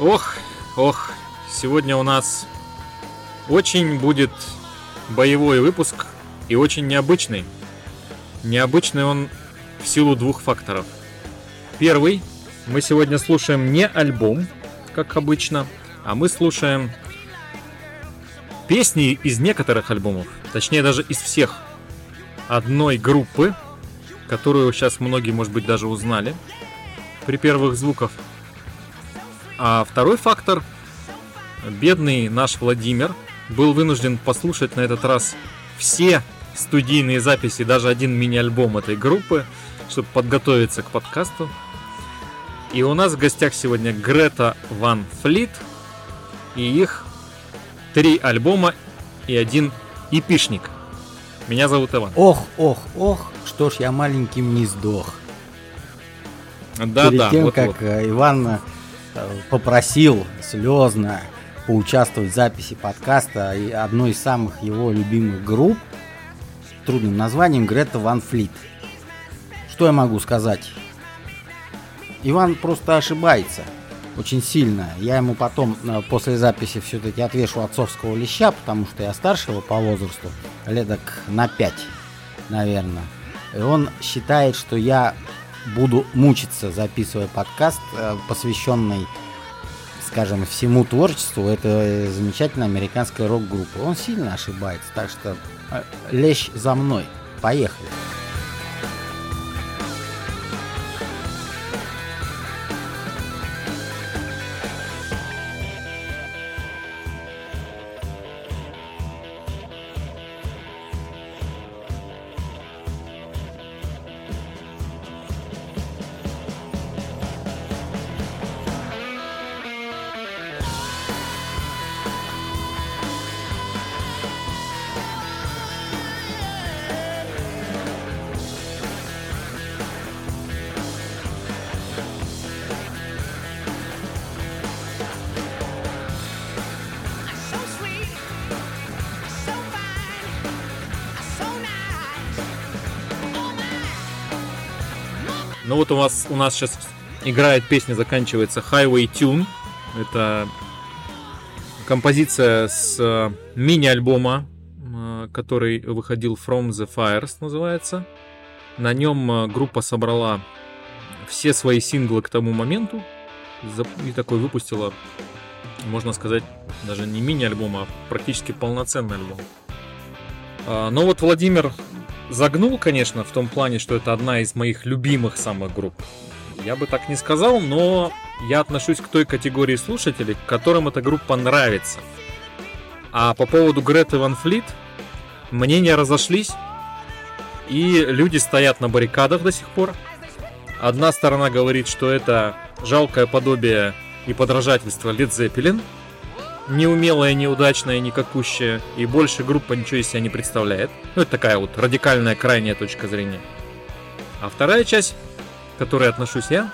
Ох, ох, сегодня у нас очень будет боевой выпуск и очень необычный. Необычный он в силу двух факторов. Первый, мы сегодня слушаем не альбом, как обычно, а мы слушаем песни из некоторых альбомов, точнее даже из всех одной группы, которую сейчас многие, может быть, даже узнали при первых звуках. А второй фактор, бедный наш Владимир был вынужден послушать на этот раз все студийные записи, даже один мини-альбом этой группы, чтобы подготовиться к подкасту. И у нас в гостях сегодня Грета Ван Флит и их три альбома и один эпишник. Меня зовут Иван. Ох, ох, ох, что ж я маленьким не сдох. Да, Перед да. тем, вот, как вот. э, Иван попросил слезно поучаствовать в записи подкаста одной из самых его любимых групп с трудным названием Грета Ван Флит. Что я могу сказать? Иван просто ошибается очень сильно. Я ему потом э, после записи все-таки отвешу отцовского леща, потому что я старше его по возрасту, леток на 5, наверное. И он считает, что я буду мучиться, записывая подкаст, э, посвященный, скажем, всему творчеству этой замечательной американской рок-группы. Он сильно ошибается, так что э, лещ за мной. Поехали. Ну вот у вас у нас сейчас играет песня, заканчивается Highway Tune. Это композиция с э, мини-альбома, э, который выходил From the Fires, называется. На нем э, группа собрала все свои синглы к тому моменту и такой выпустила, можно сказать, даже не мини-альбом, а практически полноценный альбом. А, Но вот Владимир загнул, конечно, в том плане, что это одна из моих любимых самых групп. Я бы так не сказал, но я отношусь к той категории слушателей, которым эта группа нравится. А по поводу Греты Ван Флит мнения разошлись, и люди стоят на баррикадах до сих пор. Одна сторона говорит, что это жалкое подобие и подражательство Led Zeppelin, неумелая, неудачная, никакущая, и больше группа ничего из себя не представляет. Ну, это такая вот радикальная, крайняя точка зрения. А вторая часть, к которой отношусь я,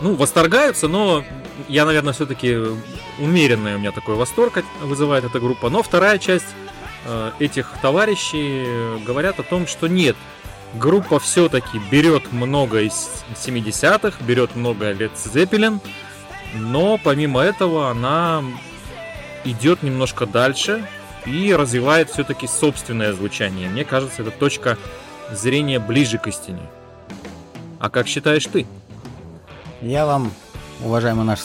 ну, восторгаются, но я, наверное, все-таки умеренный у меня такой восторг вызывает эта группа. Но вторая часть э, этих товарищей э, говорят о том, что нет, группа все-таки берет много из 70-х, берет много лет Zeppelin, но помимо этого она идет немножко дальше и развивает все-таки собственное звучание. Мне кажется, это точка зрения ближе к истине. А как считаешь ты? Я вам, уважаемые наши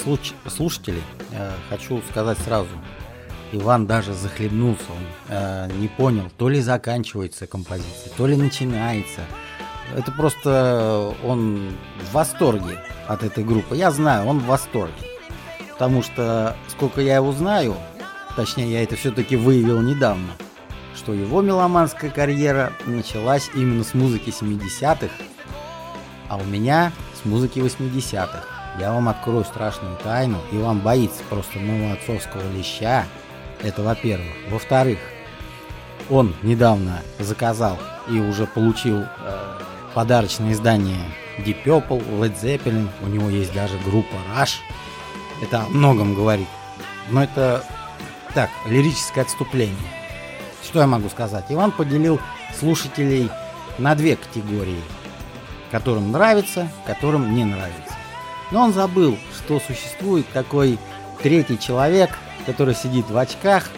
слушатели, э, хочу сказать сразу. Иван даже захлебнулся, он э, не понял, то ли заканчивается композиция, то ли начинается. Это просто он в восторге от этой группы. Я знаю, он в восторге. Потому что, сколько я его знаю, точнее, я это все-таки выявил недавно, что его меломанская карьера началась именно с музыки 70-х, а у меня с музыки 80-х. Я вам открою страшную тайну, и вам боится просто моего отцовского леща. Это во-первых. Во-вторых, он недавно заказал и уже получил э, подарочное издание Deep Purple, Led Zeppelin. У него есть даже группа Rush. Это о многом говорит. Но это так, лирическое отступление. Что я могу сказать? Иван поделил слушателей на две категории. Которым нравится, которым не нравится. Но он забыл, что существует такой третий человек, который сидит в очках,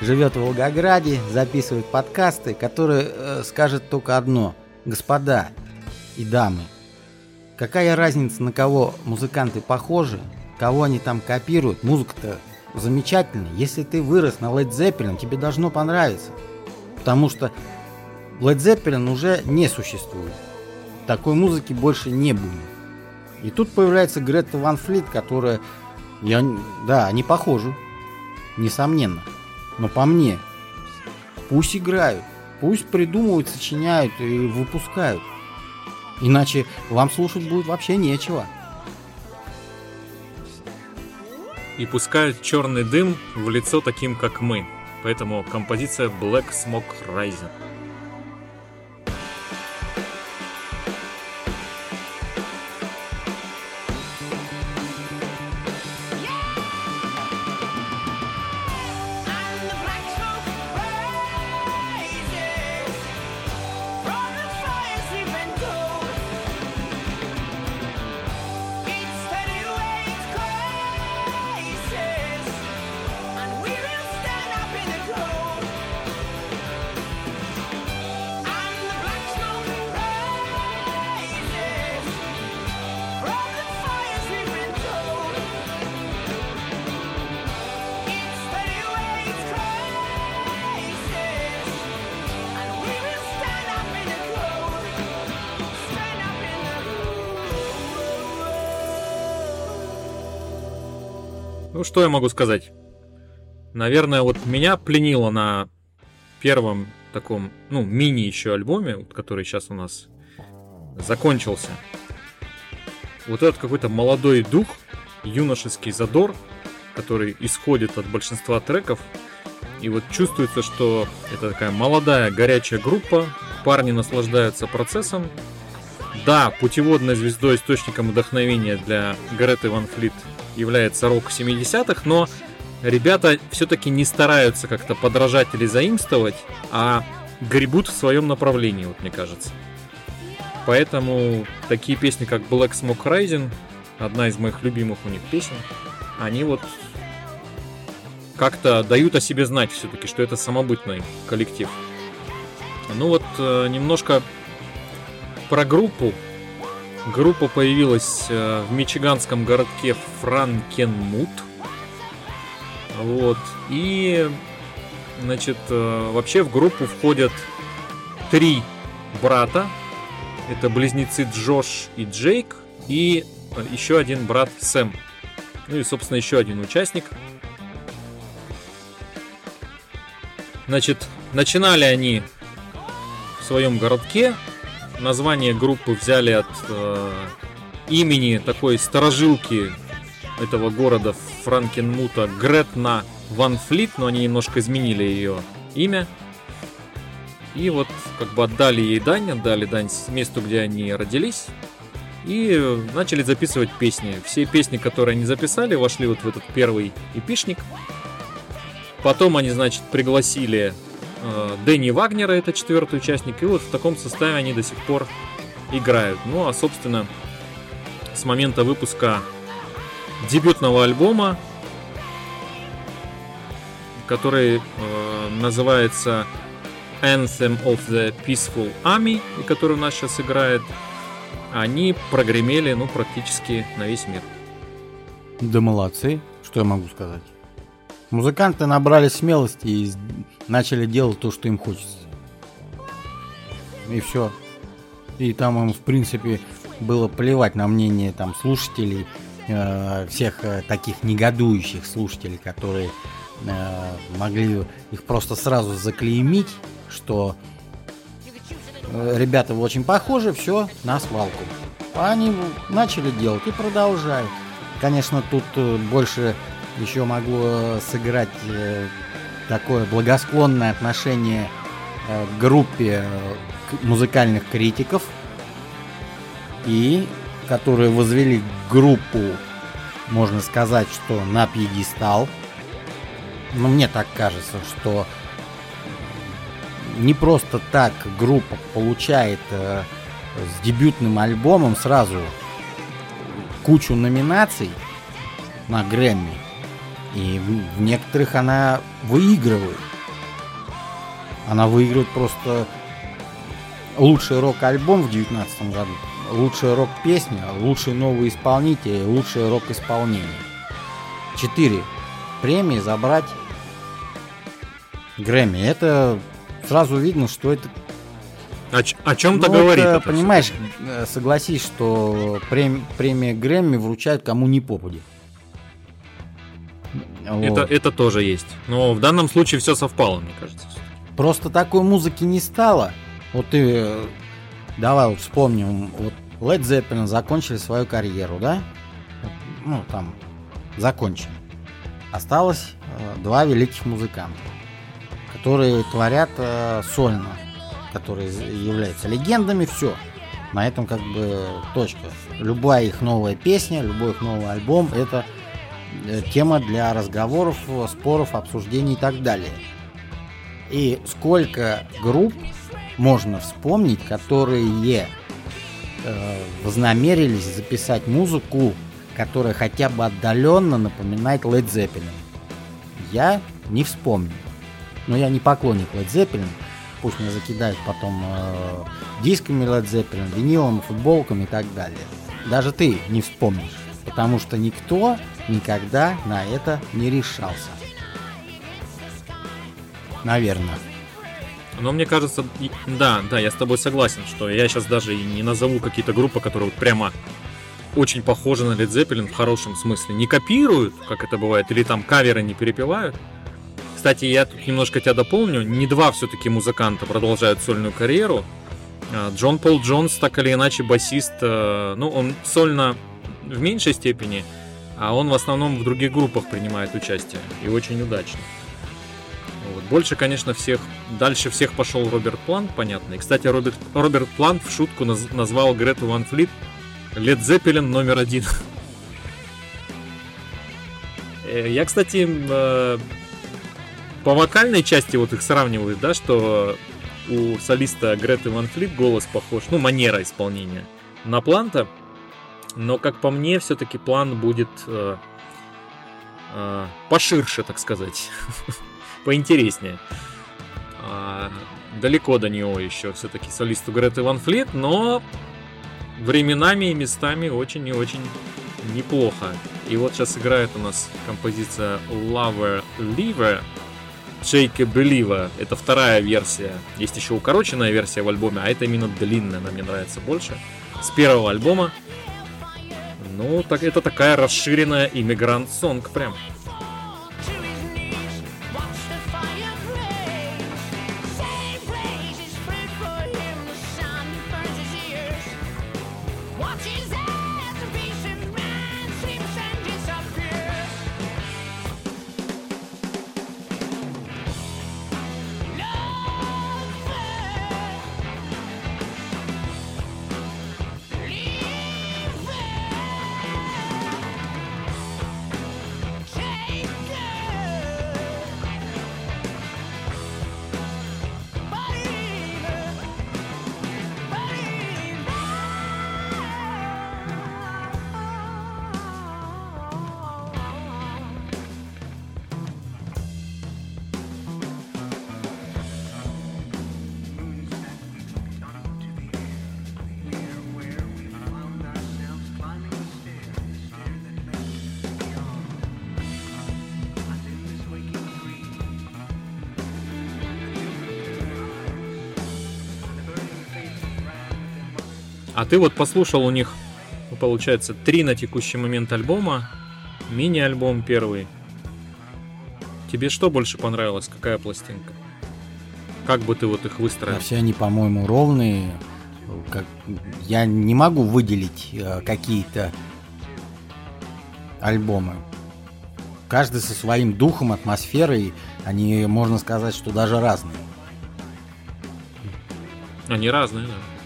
живет в Волгограде, записывает подкасты, который э, скажет только одно. Господа и дамы, какая разница, на кого музыканты похожи, кого они там копируют? Музыка-то замечательная. Если ты вырос на Led Zeppelin, тебе должно понравиться. Потому что Led Zeppelin уже не существует. Такой музыки больше не будет. И тут появляется Грета Ван Флит, которая... Я... Да, они похожи. Несомненно. Но по мне, пусть играют, пусть придумывают, сочиняют и выпускают. Иначе вам слушать будет вообще нечего. И пускают черный дым в лицо таким, как мы. Поэтому композиция Black Smoke Rising. Ну, что я могу сказать? Наверное, вот меня пленило на первом таком, ну, мини еще альбоме, который сейчас у нас закончился. Вот этот какой-то молодой дух, юношеский задор, который исходит от большинства треков. И вот чувствуется, что это такая молодая, горячая группа, парни наслаждаются процессом. Да, путеводной звездой, источником вдохновения для Греты Ван Флит является рок 70-х, но ребята все-таки не стараются как-то подражать или заимствовать, а гребут в своем направлении, вот мне кажется. Поэтому такие песни, как Black Smoke Rising, одна из моих любимых у них песен, они вот как-то дают о себе знать все-таки, что это самобытный коллектив. Ну вот э, немножко про группу. Группа появилась э, в мичиганском городке Франкенмут. Вот. И, значит, э, вообще в группу входят три брата. Это близнецы Джош и Джейк. И э, еще один брат Сэм. Ну и, собственно, еще один участник. Значит, начинали они в своем городке. Название группы взяли от э, имени такой сторожилки этого города Франкенмута Гретна Ван Флит, но они немножко изменили ее имя. И вот как бы отдали ей дань, отдали дань месту, где они родились. И начали записывать песни. Все песни, которые они записали, вошли вот в этот первый эпишник. Потом они, значит, пригласили Дэнни Вагнера, это четвертый участник, и вот в таком составе они до сих пор играют. Ну а, собственно, с момента выпуска дебютного альбома, который э, называется Anthem of the Peaceful Army, и который у нас сейчас играет, они прогремели, ну, практически на весь мир. Да молодцы, что я могу сказать. Музыканты набрали смелости и начали делать то, что им хочется. И все. И там им, в принципе, было плевать на мнение там слушателей, э, всех э, таких негодующих слушателей, которые э, могли их просто сразу заклеймить, что э, ребята вы очень похожи, все, на свалку. Они начали делать и продолжают. Конечно, тут э, больше еще могло сыграть э, такое благосклонное отношение э, к группе э, музыкальных критиков, и которые возвели группу, можно сказать, что на пьедестал. Но мне так кажется, что не просто так группа получает э, с дебютным альбомом сразу кучу номинаций на Грэмми. И в, некоторых она выигрывает. Она выигрывает просто лучший рок-альбом в 2019 году, лучшая рок-песня, лучший новый исполнитель, лучшее рок-исполнение. Четыре премии забрать Грэмми. Это сразу видно, что это О, о чем-то ну, говорит. это, это понимаешь, э, согласись, что прем- премия Грэмми вручают кому не попади. Это, Вот. это тоже есть. Но в данном случае все совпало, мне кажется. Просто такой музыки не стало. Вот ты, э, давай вот вспомним, вот Led Zeppelin закончили свою карьеру, да? Ну, там, закончили. Осталось э, два великих музыканта, которые творят э, сольно, которые являются легендами, все. На этом как бы точка. Любая их новая песня, любой их новый альбом это тема для разговоров, э, споров, обсуждений и так далее. И сколько групп можно вспомнить, которые э, вознамерились записать музыку, которая хотя бы отдаленно напоминает Led Zeppelin. Я не вспомню. Но я не поклонник Led Zeppelin. Пусть меня закидают потом э, дисками Led Zeppelin, винилом, футболками и так далее. Даже ты не вспомнишь. Потому что никто никогда на это не решался. Наверное. Но мне кажется, да, да, я с тобой согласен, что я сейчас даже и не назову какие-то группы, которые вот прямо очень похожи на Led Zeppelin в хорошем смысле. Не копируют, как это бывает, или там каверы не перепевают. Кстати, я тут немножко тебя дополню. Не два все-таки музыканта продолжают сольную карьеру. А, Джон Пол Джонс, так или иначе, басист, э, ну, он сольно в меньшей степени, а он в основном в других группах принимает участие. И очень удачно. Вот. Больше, конечно, всех, дальше всех пошел Роберт Плант, понятно. И, кстати, Роберт, Роберт Плант в шутку наз- назвал Грету Ван Флит Лед Зеппелин номер один. Э, Я, кстати, э, по вокальной части вот их сравнивают, да, что у солиста Греты Ван Флит голос похож, ну, манера исполнения на Планта, но, как по мне, все-таки План будет э, э, поширше, так сказать, поинтереснее. А, далеко до него еще все-таки солисту Греты Ван Флит, но временами и местами очень и очень неплохо. И вот сейчас играет у нас композиция Lover Lever Shake Believer. Это вторая версия. Есть еще укороченная версия в альбоме, а это именно длинная, она мне нравится больше. С первого альбома. Ну, так это такая расширенная иммигрант сонг прям. А ты вот послушал у них, ну, получается, три на текущий момент альбома, мини-альбом первый. Тебе что больше понравилось? Какая пластинка? Как бы ты вот их выстроил? Да, все они, по-моему, ровные. Как... Я не могу выделить э, какие-то альбомы. Каждый со своим духом, атмосферой. Они, можно сказать, что даже разные. Они разные, да.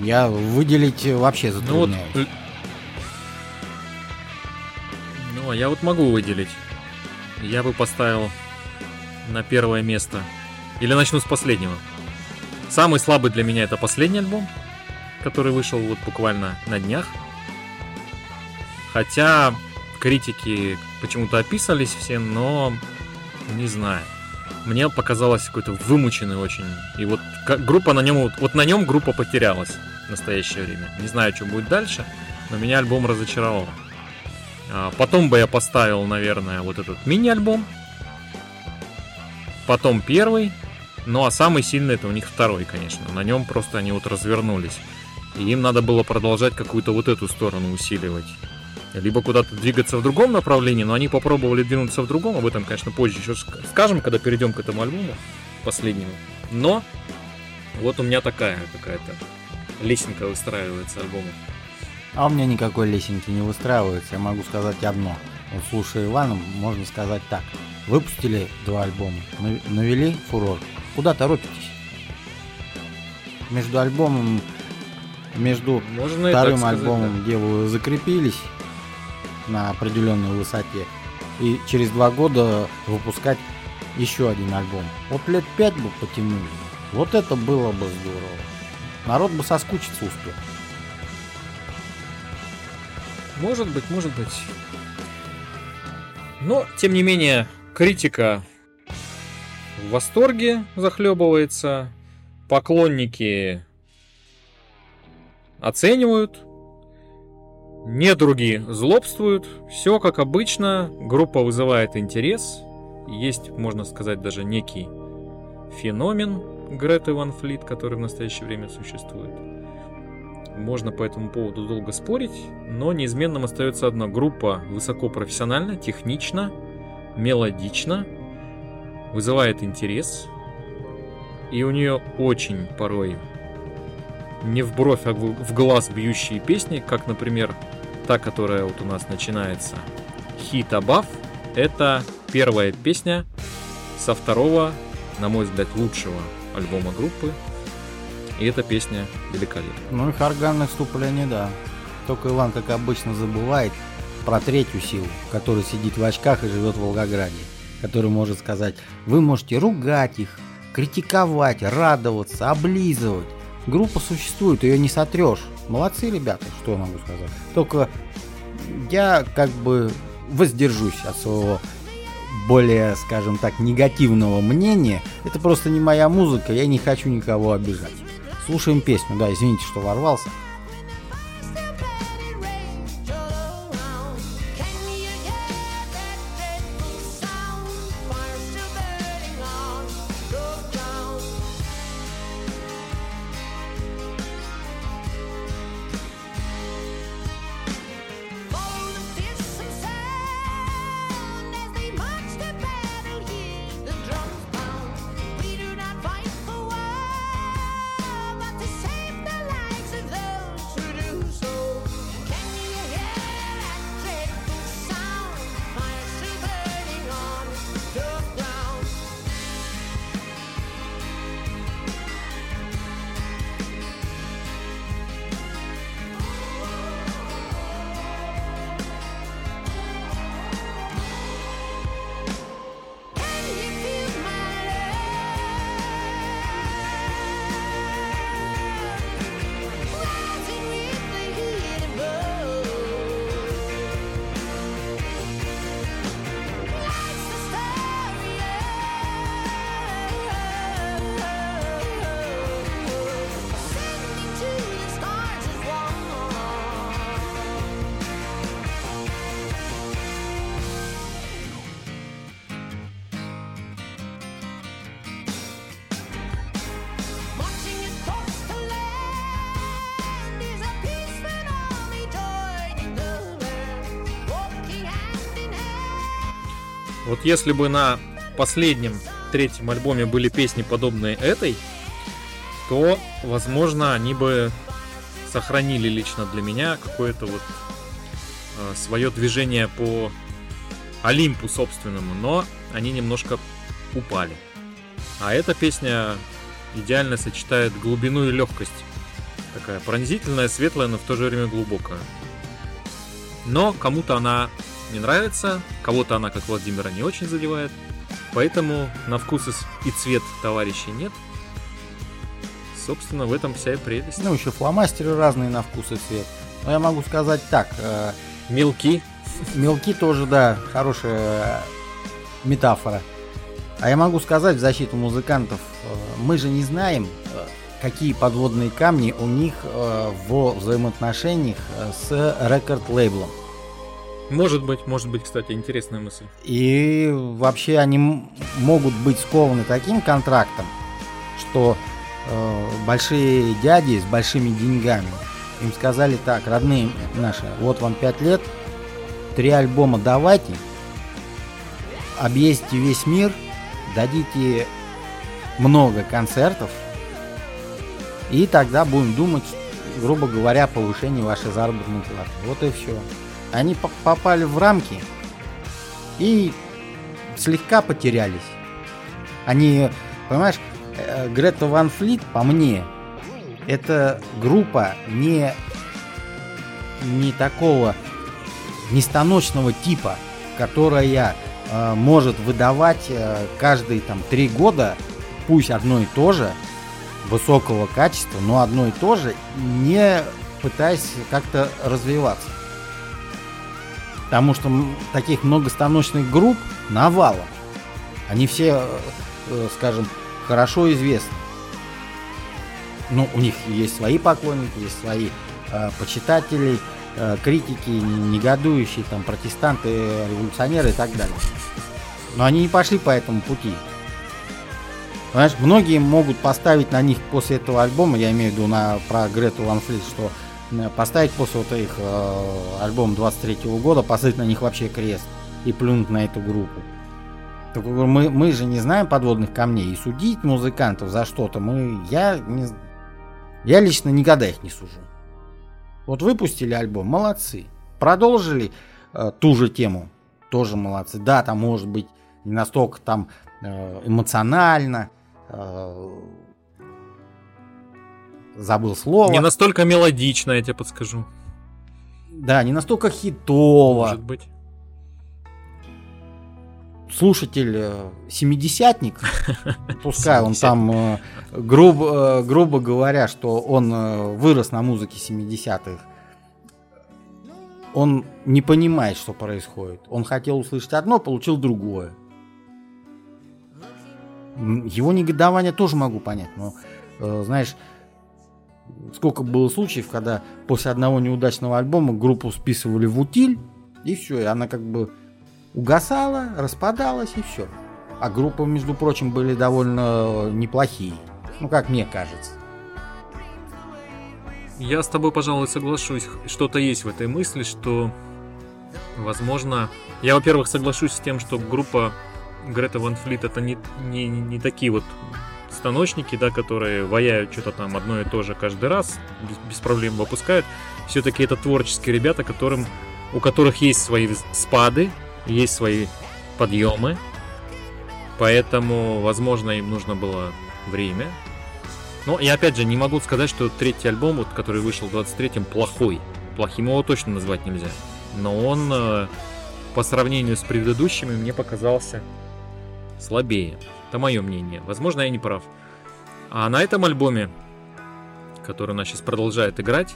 Я выделить вообще Ну вот, затрудняюсь. ну, а я вот могу выделить. Я бы поставил на первое место. Или начну с последнего. Самый слабый для меня это последний альбом, который вышел вот буквально на днях. Хотя критики почему-то описались все, но не знаю. Мне показалось какой-то вымученный очень. И вот группа на нем, вот, вот на нем группа потерялась в настоящее время. Не знаю, что будет дальше, но меня альбом разочаровал. А, Потом бы я поставил, наверное, вот этот мини-альбом. Потом первый. Ну а самый сильный это у них второй, конечно. На нем просто они вот развернулись. И им надо было продолжать какую-то вот эту сторону усиливать. Либо куда-то двигаться в другом направлении, но они попробовали двинуться в другом. Об этом, конечно, позже еще ск- скажем, когда перейдем к этому альбому последнему. Но вот у меня такая какая-то лесенка выстраивается альбома. А у меня никакой лесенки не выстраивается. Я могу сказать одно. Вот слушая Ивана, можно сказать так. Выпустили два альбома, нав- навели фурор. Куда торопитесь? Между альбомом, между Можно вторым так сказать, альбомом, где вы закрепились на определенной высоте, и через два года выпускать еще один альбом. Вот лет пять бы потянули. Вот это было бы здорово. Народ бы соскучиться успел. Может быть, может быть. Но, тем не менее, критика в восторге захлебывается. Поклонники оценивают. Недруги злобствуют. Все как обычно. Группа вызывает интерес. Есть, можно сказать, даже некий феномен Греты Ван Флит, который в настоящее время существует. Можно по этому поводу долго спорить, но неизменным остается одно. Группа высокопрофессиональна, технична, мелодична, вызывает интерес. И у нее очень порой не в бровь, а в глаз бьющие песни, как, например, та, которая вот у нас начинается. Хит Абаф. Это первая песня со второго, на мой взгляд, лучшего альбома группы. И эта песня великолепна. Ну и органное вступление, да. Только Иван, как обычно, забывает про третью силу, которая сидит в очках и живет в Волгограде. Который может сказать, вы можете ругать их, критиковать, радоваться, облизывать. Группа существует, ее не сотрешь. Молодцы, ребята, что я могу сказать. Только я как бы воздержусь от своего более, скажем так, негативного мнения. Это просто не моя музыка, я не хочу никого обижать. Слушаем песню, да, извините, что ворвался. Вот если бы на последнем третьем альбоме были песни подобные этой, то, возможно, они бы сохранили лично для меня какое-то вот свое движение по Олимпу собственному, но они немножко упали. А эта песня идеально сочетает глубину и легкость. Такая пронзительная, светлая, но в то же время глубокая. Но кому-то она не нравится, кого-то она, как Владимира, не очень задевает. Поэтому на вкус и цвет товарищей нет. Собственно, в этом вся и прелесть. Ну, еще фломастеры разные на вкус и цвет. Но я могу сказать так. э, Мелки. Мелки тоже, да, хорошая метафора. А я могу сказать в защиту музыкантов, э, мы же не знаем, э, какие подводные камни у них э, во взаимоотношениях э, с рекорд-лейблом. Может быть, может быть, кстати, интересная мысль. И вообще они могут быть скованы таким контрактом, что э, большие дяди с большими деньгами им сказали так, родные наши, вот вам 5 лет, три альбома давайте, объездите весь мир, дадите много концертов, и тогда будем думать, грубо говоря, о повышении вашей заработной платы. Вот и все. Они по- попали в рамки и слегка потерялись. Они, понимаешь, э, Грета Ван Флит, по мне, это группа не, не такого нестаночного типа, которая э, может выдавать э, каждые там три года, пусть одно и то же, высокого качества, но одно и то же, не пытаясь как-то развиваться. Потому что таких многостаночных групп навалом. Они все, э, э, скажем, хорошо известны. Ну, у них есть свои поклонники, есть свои э, почитатели, э, критики, негодующие, там, протестанты, революционеры и так далее. Но они не пошли по этому пути. Понимаешь, многие могут поставить на них после этого альбома, я имею в виду на, про Грету Ван Флит, что поставить после вот их э, альбома 23 года, поставить на них вообще крест и плюнуть на эту группу. Так мы, мы же не знаем подводных камней, и судить музыкантов за что-то мы, я не, я лично никогда их не сужу. Вот выпустили альбом, молодцы. Продолжили э, ту же тему, тоже молодцы. Да, там может быть не настолько там э, эмоционально, э, забыл слово. Не настолько мелодично, я тебе подскажу. Да, не настолько хитово. Может быть. слушатель э, семидесятник, пускай он 70. там, э, грубо, э, грубо говоря, что он вырос на музыке 70-х, он не понимает, что происходит. Он хотел услышать одно, получил другое. Его негодование тоже могу понять, но, знаешь, сколько было случаев, когда после одного неудачного альбома группу списывали в утиль, и все, и она как бы угасала, распадалась, и все. А группы, между прочим, были довольно неплохие. Ну, как мне кажется. Я с тобой, пожалуй, соглашусь. Что-то есть в этой мысли, что, возможно... Я, во-первых, соглашусь с тем, что группа Грета Ван Флит это не, не, не такие вот станочники, да, которые ваяют что-то там одно и то же каждый раз, без, проблем выпускают. Все-таки это творческие ребята, которым, у которых есть свои спады, есть свои подъемы. Поэтому, возможно, им нужно было время. Но я опять же не могу сказать, что третий альбом, вот, который вышел в 23-м, плохой. Плохим его точно назвать нельзя. Но он э, по сравнению с предыдущими мне показался слабее. Это мое мнение. Возможно, я не прав. А на этом альбоме, который она сейчас продолжает играть,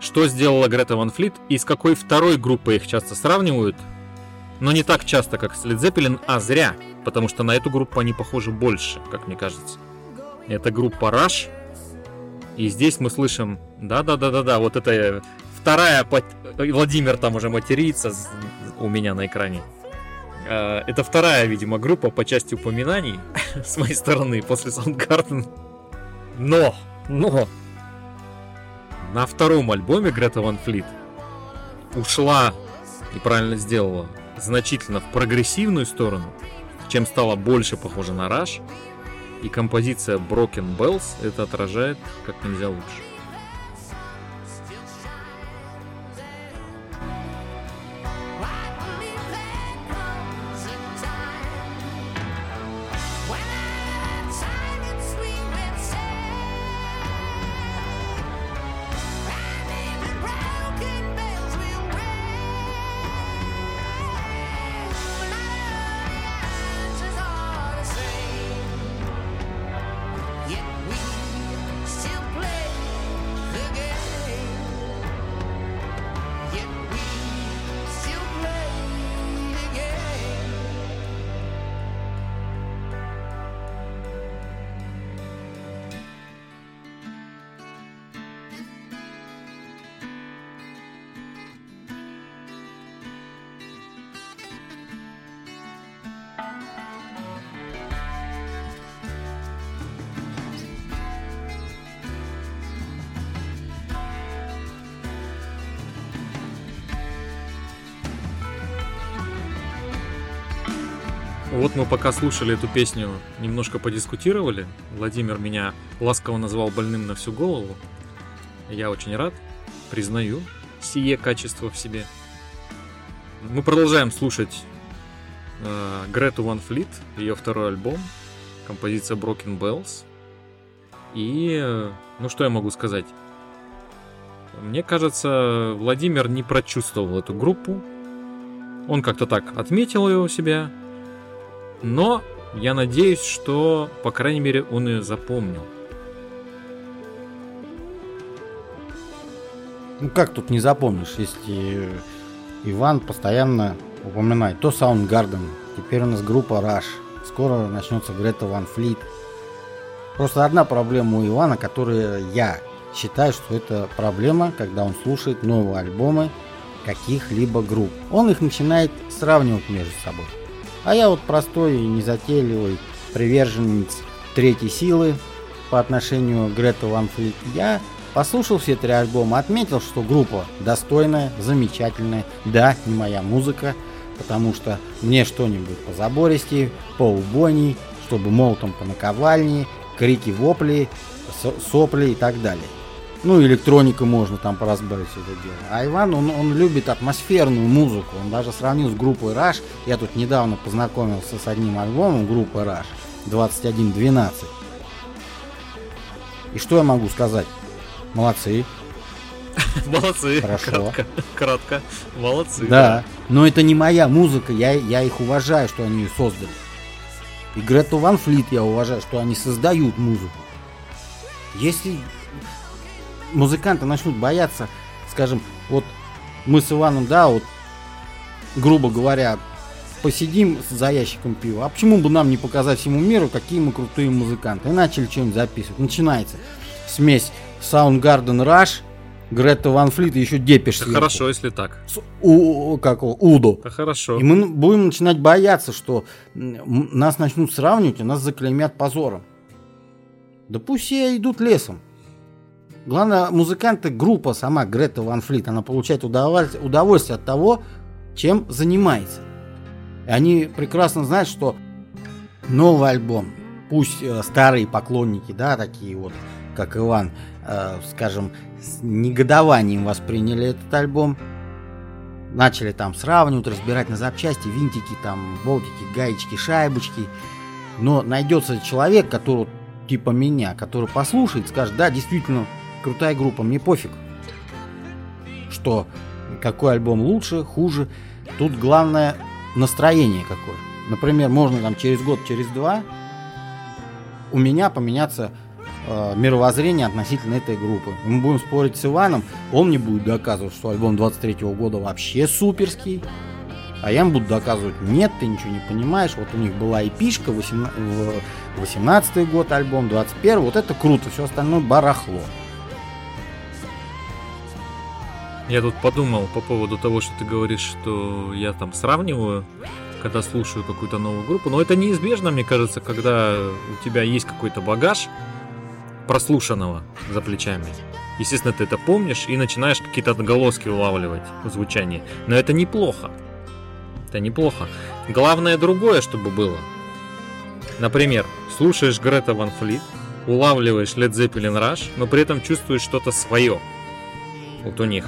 что сделала Грета Ван Флит и с какой второй группой их часто сравнивают, но не так часто, как с Led Zeppelin, а зря, потому что на эту группу они похожи больше, как мне кажется. Это группа Rush, и здесь мы слышим, да-да-да-да-да, вот это вторая, Владимир там уже матерится у меня на экране. Э, Это вторая, видимо, группа по части упоминаний с моей стороны после Soundgarden. Но, но, на втором альбоме Грета Ван Флит ушла и правильно сделала значительно в прогрессивную сторону, чем стала больше похожа на Rush. И композиция Broken Bells это отражает как нельзя лучше. Вот мы пока слушали эту песню, немножко подискутировали. Владимир меня ласково назвал больным на всю голову. Я очень рад, признаю сие качество в себе. Мы продолжаем слушать э, Грету Ван Флит, ее второй альбом, композиция Broken Bells. И, э, ну что я могу сказать? Мне кажется, Владимир не прочувствовал эту группу. Он как-то так отметил ее у себя. Но я надеюсь, что, по крайней мере, он ее запомнил. Ну как тут не запомнишь, если Иван постоянно упоминает то Soundgarden, теперь у нас группа Rush, скоро начнется Грета Ван Флит. Просто одна проблема у Ивана, которая я считаю, что это проблема, когда он слушает новые альбомы каких-либо групп. Он их начинает сравнивать между собой. А я вот простой и незатейливый приверженец третьей силы по отношению к Грета Ван Флит. Я послушал все три альбома, отметил, что группа достойная, замечательная. Да, не моя музыка, потому что мне что-нибудь по забористей, по убойней, чтобы молотом по наковальне, крики, вопли, со- сопли и так далее. Ну, электроника можно там поразбавить все это дело. А Иван, он, он любит атмосферную музыку. Он даже сравнил с группой Rush. Я тут недавно познакомился с одним альбомом группы Rush 2112. И что я могу сказать? Молодцы. Молодцы. Хорошо. Кратко. Кратко. Молодцы. Да. Но это не моя музыка. Я, я их уважаю, что они ее создали. И Грету Ван Флит я уважаю, что они создают музыку. Если музыканты начнут бояться, скажем, вот мы с Иваном, да, вот, грубо говоря, посидим за ящиком пива, а почему бы нам не показать всему миру, какие мы крутые музыканты? И начали что-нибудь записывать. Начинается смесь Soundgarden Rush, Грета Ван Флит и еще Депеш Это сверху. хорошо, если так. С У, как его, Удо. Это хорошо. И мы будем начинать бояться, что нас начнут сравнивать, и нас заклеймят позором. Да пусть все идут лесом. Главное, музыканты, группа сама, Грета Ван Флит, она получает удовольствие, удовольствие от того, чем занимается. И они прекрасно знают, что новый альбом, пусть э, старые поклонники, да, такие вот, как Иван, э, скажем, с негодованием восприняли этот альбом, начали там сравнивать, разбирать на запчасти, винтики, там, болтики, гаечки, шайбочки. Но найдется человек, который, типа меня, который послушает, скажет, да, действительно, крутая группа, мне пофиг. Что, какой альбом лучше, хуже. Тут главное настроение какое. Например, можно там через год, через два у меня поменяться э, мировоззрение относительно этой группы. Мы будем спорить с Иваном, он мне будет доказывать, что альбом 23 года вообще суперский. А я ему буду доказывать, нет, ты ничего не понимаешь, вот у них была эпишка, 18 год альбом, 21 вот это круто, все остальное барахло. Я тут подумал по поводу того, что ты говоришь, что я там сравниваю, когда слушаю какую-то новую группу. Но это неизбежно, мне кажется, когда у тебя есть какой-то багаж прослушанного за плечами. Естественно, ты это помнишь и начинаешь какие-то отголоски улавливать в звучании. Но это неплохо. Это неплохо. Главное другое, чтобы было. Например, слушаешь Грета Ван Флит, улавливаешь Led Zeppelin Rush, но при этом чувствуешь что-то свое. Вот у них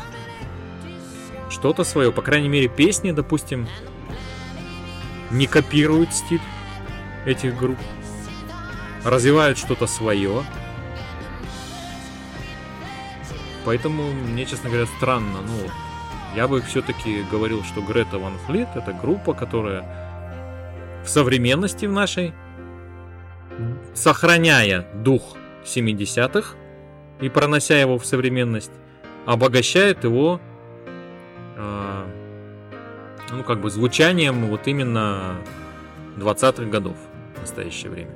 что-то свое. По крайней мере, песни, допустим, не копируют стиль этих групп. Развивают что-то свое. Поэтому мне, честно говоря, странно. Ну, я бы все-таки говорил, что Грета Ван Флит это группа, которая в современности в нашей, сохраняя дух 70-х и пронося его в современность, обогащает его ну, как бы звучанием вот именно 20-х годов в настоящее время.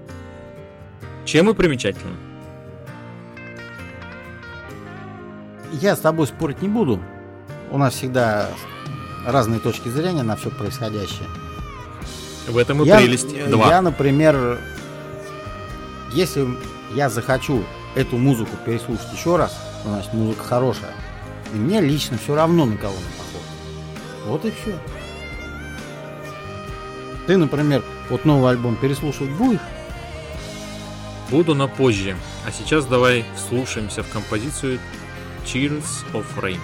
Чем и примечательно. Я с тобой спорить не буду. У нас всегда разные точки зрения на все происходящее. В этом и я, прелесть. э, Два. Я, например, если я захочу эту музыку переслушать еще раз, значит, музыка хорошая. И мне лично все равно, на кого она похожа. Вот и все. Ты, например, вот новый альбом переслушивать будешь? Буду на позже. А сейчас давай вслушаемся в композицию Cheers of Rain.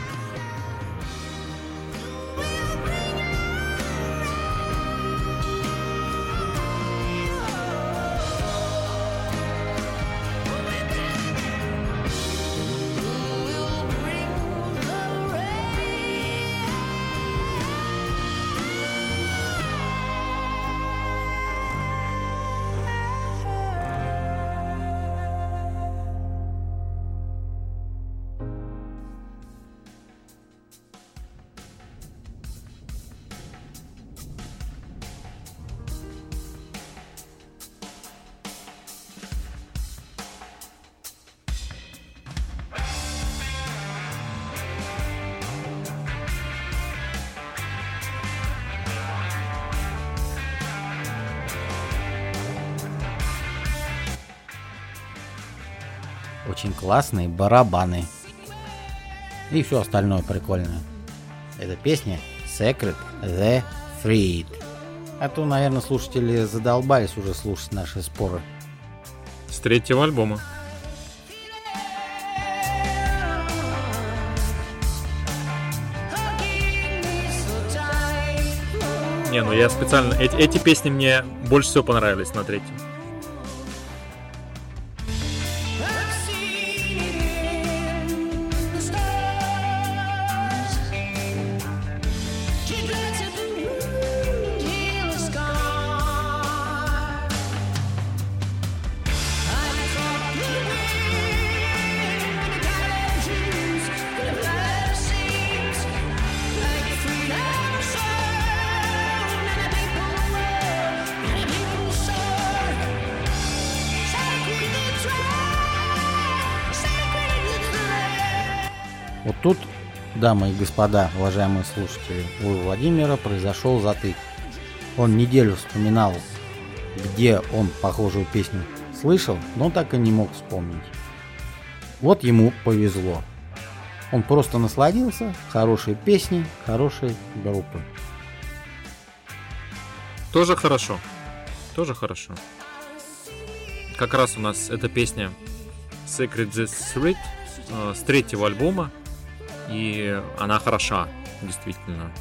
Очень классные барабаны. И все остальное прикольное. Эта песня Secret the Freed. А то, наверное, слушатели задолбались уже слушать наши споры. С третьего альбома. Не, ну я специально... Эти, эти песни мне больше всего понравились на третьем. Дамы и господа, уважаемые слушатели, у Владимира произошел затык. Он неделю вспоминал, где он похожую песню слышал, но так и не мог вспомнить. Вот ему повезло. Он просто насладился хорошей песней, хорошей группы. Тоже хорошо. Тоже хорошо. Как раз у нас эта песня the Street э, с третьего альбома. И она хороша, действительно.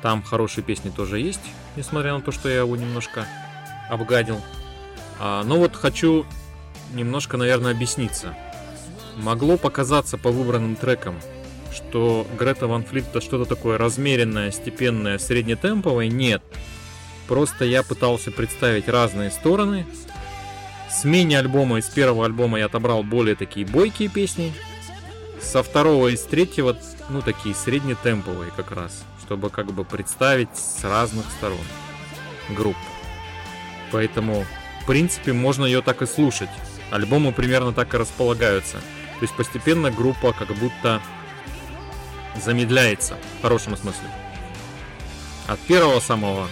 Там хорошие песни тоже есть, несмотря на то, что я его немножко обгадил. А, но вот хочу немножко, наверное, объясниться. Могло показаться по выбранным трекам, что Грета Ван Флит это что-то такое размеренное, степенное, среднетемповое. Нет. Просто я пытался представить разные стороны. С мини-альбома из первого альбома я отобрал более такие бойкие песни. Со второго и с третьего, ну, такие среднетемповые как раз. Чтобы как бы представить с разных сторон групп. Поэтому, в принципе, можно ее так и слушать. Альбомы примерно так и располагаются. То есть постепенно группа как будто замедляется, в хорошем смысле. От первого самого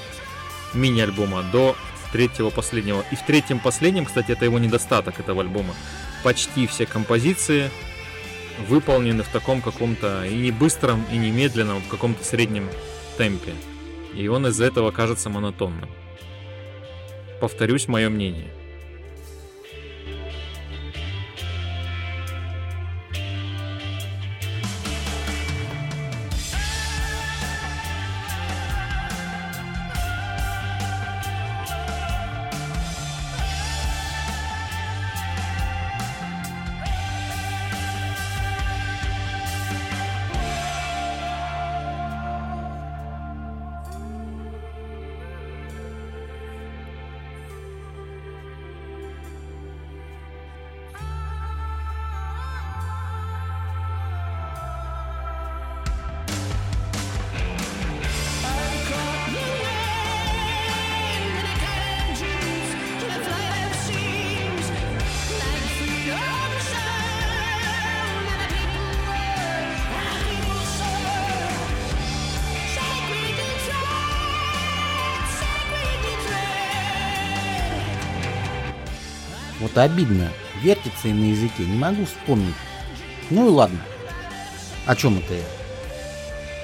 мини-альбома до третьего последнего. И в третьем последнем, кстати, это его недостаток этого альбома. Почти все композиции выполнены в таком каком-то и не быстром, и не медленном, в каком-то среднем темпе. И он из-за этого кажется монотонным. Повторюсь, мое мнение. Вот обидно. Вертится и на языке. Не могу вспомнить. Ну и ладно. О чем это я?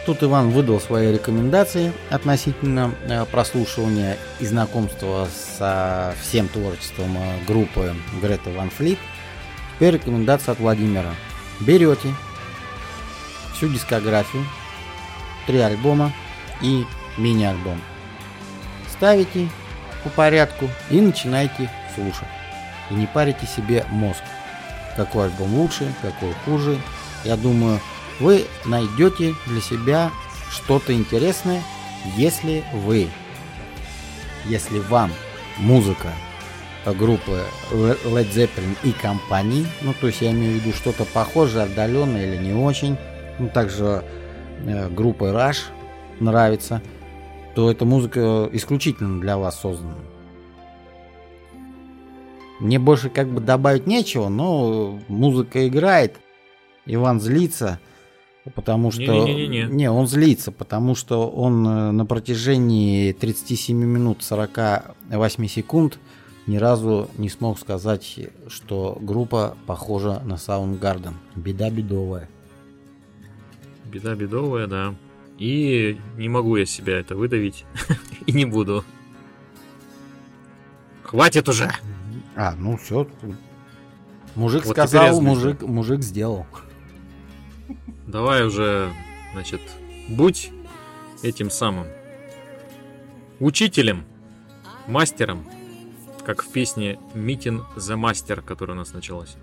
Тут Иван выдал свои рекомендации относительно э, прослушивания и знакомства со всем творчеством э, группы Грета Ван Флит. Теперь рекомендация от Владимира. Берете всю дискографию, три альбома и мини-альбом. Ставите по порядку и начинаете слушать. И не парите себе мозг. Какой альбом лучше, какой хуже. Я думаю, вы найдете для себя что-то интересное, если вы, если вам музыка группы Led Zeppelin и компании, ну то есть я имею в виду что-то похожее, отдаленное или не очень, ну также э, группа Rush нравится, то эта музыка исключительно для вас создана. Мне больше как бы добавить нечего, но музыка играет, Иван злится, потому что... Не, он злится, потому что он э, на протяжении 37 минут 48 секунд ни разу не смог сказать, что группа похожа на Soundgarden. Беда бедовая. Беда бедовая, да. И не могу я себя это выдавить. И не буду. Хватит уже! А, ну все. Мужик Вот сказал, мужик, мужик сделал. Давай уже, значит, будь этим самым учителем, мастером, как в песне Meeting the Master, которая у нас началась.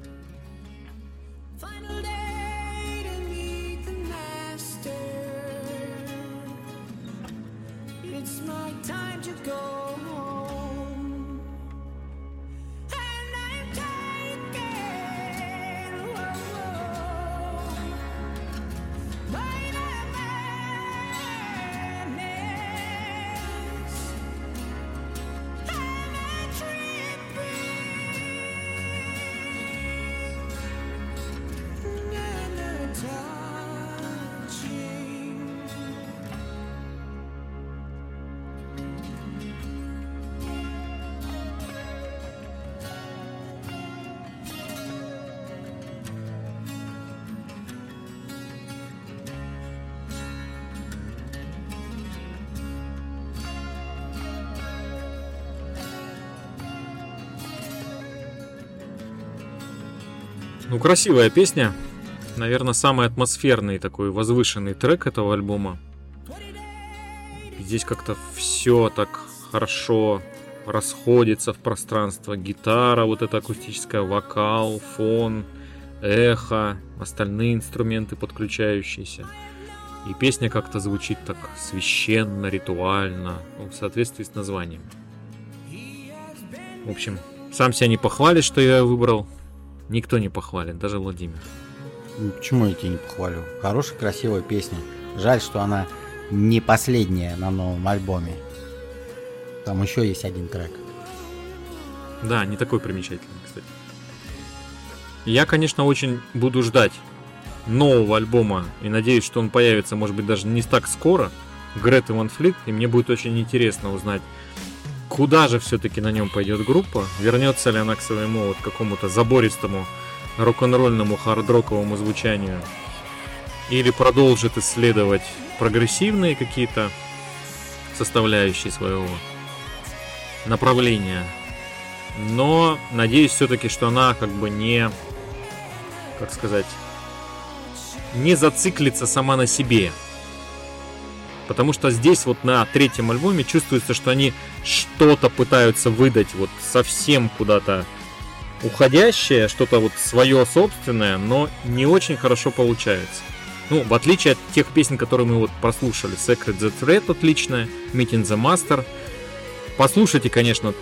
Ну, красивая песня. Наверное, самый атмосферный такой возвышенный трек этого альбома. Здесь как-то все так хорошо расходится в пространство. Гитара, вот эта акустическая, вокал, фон, эхо, остальные инструменты подключающиеся. И песня как-то звучит так священно, ритуально, в соответствии с названием. В общем, сам себя не похвалит, что я выбрал. Никто не похвалит, даже Владимир. Ну, Почему я тебя не похвалю? Хорошая, красивая песня. Жаль, что она не последняя на новом альбоме. Там еще есть один трек. Да, не такой примечательный, кстати. Я, конечно, очень буду ждать нового альбома и надеюсь, что он появится, может быть, даже не так скоро. Грет Ван Флит, и мне будет очень интересно узнать, куда же все-таки на нем пойдет группа, вернется ли она к своему вот какому-то забористому рок-н-ролльному хард-роковому звучанию, или продолжит исследовать прогрессивные какие-то составляющие своего направления. Но надеюсь все-таки, что она как бы не, как сказать, не зациклится сама на себе. Потому что здесь вот на третьем альбоме чувствуется, что они что-то пытаются выдать вот совсем куда-то уходящее, что-то вот свое собственное, но не очень хорошо получается. Ну, в отличие от тех песен, которые мы вот прослушали. Secret the Threat отличная, Meeting the Master. Послушайте, конечно,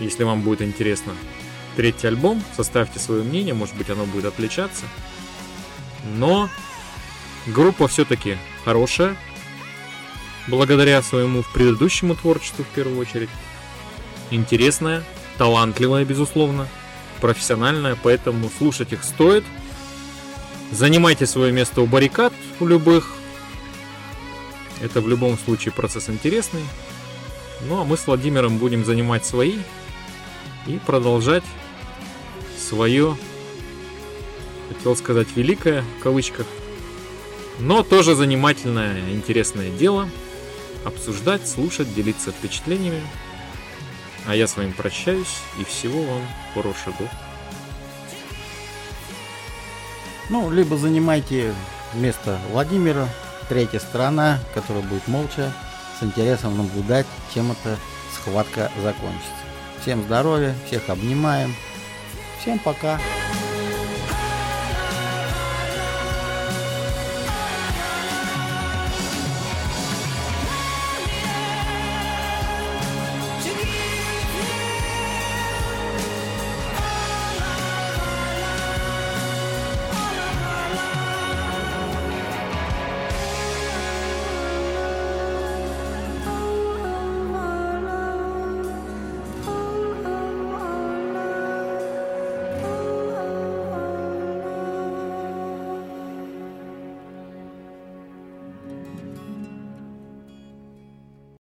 если вам будет интересно. Третий альбом, составьте свое мнение, может быть оно будет отличаться. Но группа все-таки хорошая, благодаря своему предыдущему творчеству в первую очередь. Интересная, талантливая, безусловно, профессиональная, поэтому слушать их стоит. Занимайте свое место у баррикад у любых. Это в любом случае процесс интересный. Ну а мы с Владимиром будем занимать свои и продолжать свое, хотел сказать, великое, в кавычках, Но тоже занимательное, интересное дело. Обсуждать, слушать, делиться впечатлениями. А я с вами прощаюсь и всего вам хорошего. Ну, либо занимайте место Владимира, третья сторона, которая будет молча, с интересом наблюдать, чем эта схватка закончится. Всем здоровья, всех обнимаем. Всем пока.